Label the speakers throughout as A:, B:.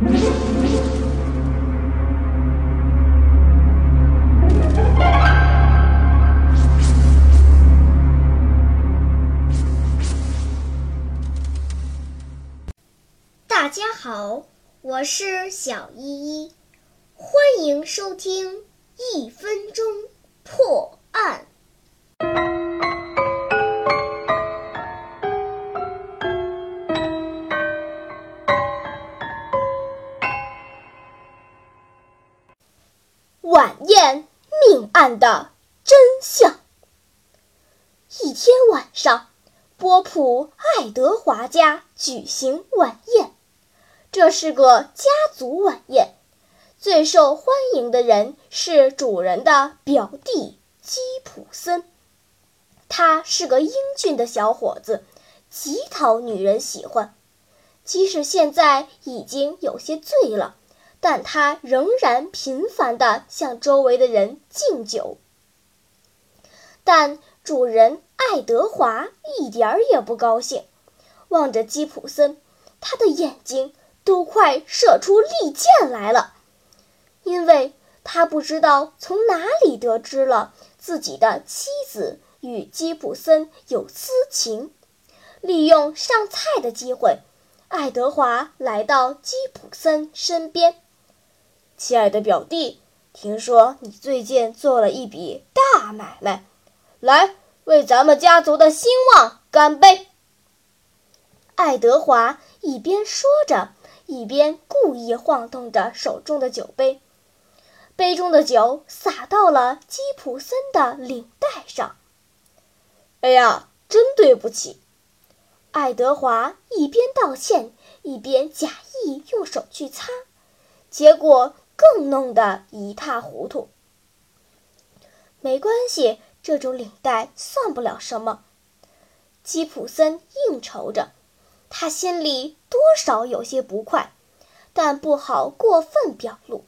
A: 大家好，我是小依依，欢迎收听《一分钟晚宴命案的真相。一天晚上，波普爱德华家举行晚宴。这是个家族晚宴，最受欢迎的人是主人的表弟基普森。他是个英俊的小伙子，极讨女人喜欢。即使现在已经有些醉了，但他仍然频繁地向周围的人敬酒。但主人爱德华一点儿也不高兴，望着基普森，他的眼睛。都快射出利箭来了，因为他不知道从哪里得知了自己的妻子与基普森有私情。利用上菜的机会，爱德华来到基普森身边：“亲爱的表弟，听说你最近做了一笔大买卖，来为咱们家族的兴旺干杯！”爱德华一边说着。一边故意晃动着手中的酒杯，杯中的酒洒到了基普森的领带上。哎呀，真对不起！爱德华一边道歉，一边假意用手去擦，结果更弄得一塌糊涂。没关系，这种领带算不了什么。基普森应酬着。他心里多少有些不快，但不好过分表露。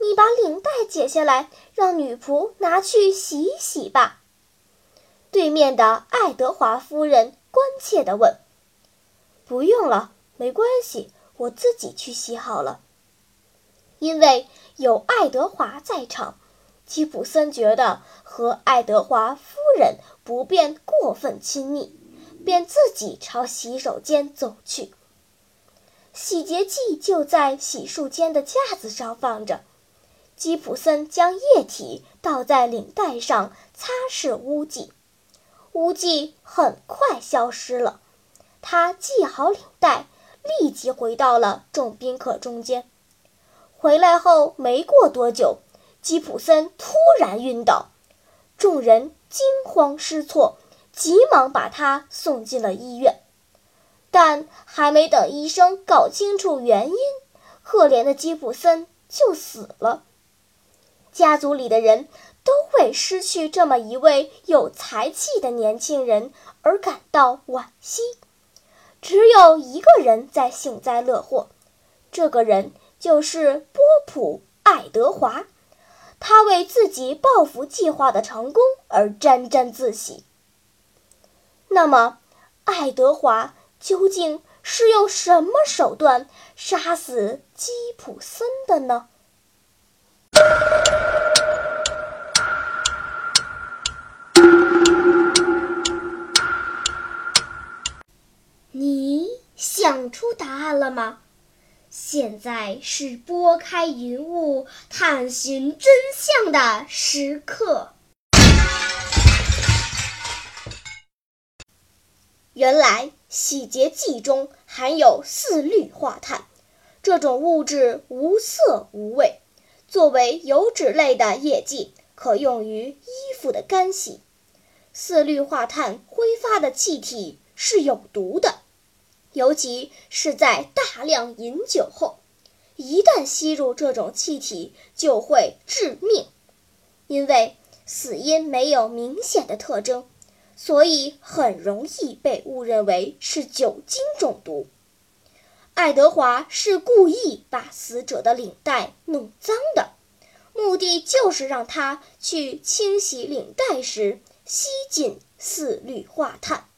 A: 你把领带解下来，让女仆拿去洗洗吧。对面的爱德华夫人关切地问：“不用了，没关系，我自己去洗好了。”因为有爱德华在场，吉普森觉得和爱德华夫人不便过分亲密。便自己朝洗手间走去。洗洁剂就在洗漱间的架子上放着。吉普森将液体倒在领带上，擦拭污迹。污迹很快消失了。他系好领带，立即回到了众宾客中间。回来后没过多久，吉普森突然晕倒，众人惊慌失措。急忙把他送进了医院，但还没等医生搞清楚原因，可怜的吉普森就死了。家族里的人都为失去这么一位有才气的年轻人而感到惋惜，只有一个人在幸灾乐祸，这个人就是波普·爱德华，他为自己报复计划的成功而沾沾自喜。那么，爱德华究竟是用什么手段杀死基普森的呢？你想出答案了吗？现在是拨开云雾探寻真相的时刻。原来洗洁剂中含有四氯化碳，这种物质无色无味，作为油脂类的液剂，可用于衣服的干洗。四氯化碳挥发的气体是有毒的，尤其是在大量饮酒后，一旦吸入这种气体就会致命。因为死因没有明显的特征。所以很容易被误认为是酒精中毒。爱德华是故意把死者的领带弄脏的，目的就是让他去清洗领带时吸进四氯化碳。《。。。。。。。。。。。。。。。。。。。。。。。。。。。。。。。。。。。。。。。。。。。。。。。。。。。。。。。。。。。。。。。。。。。。。。。。。。。。。。。。。。。。。。。。。。。。。。。。。。。。。。。。。。。。。。。。。。。。。。。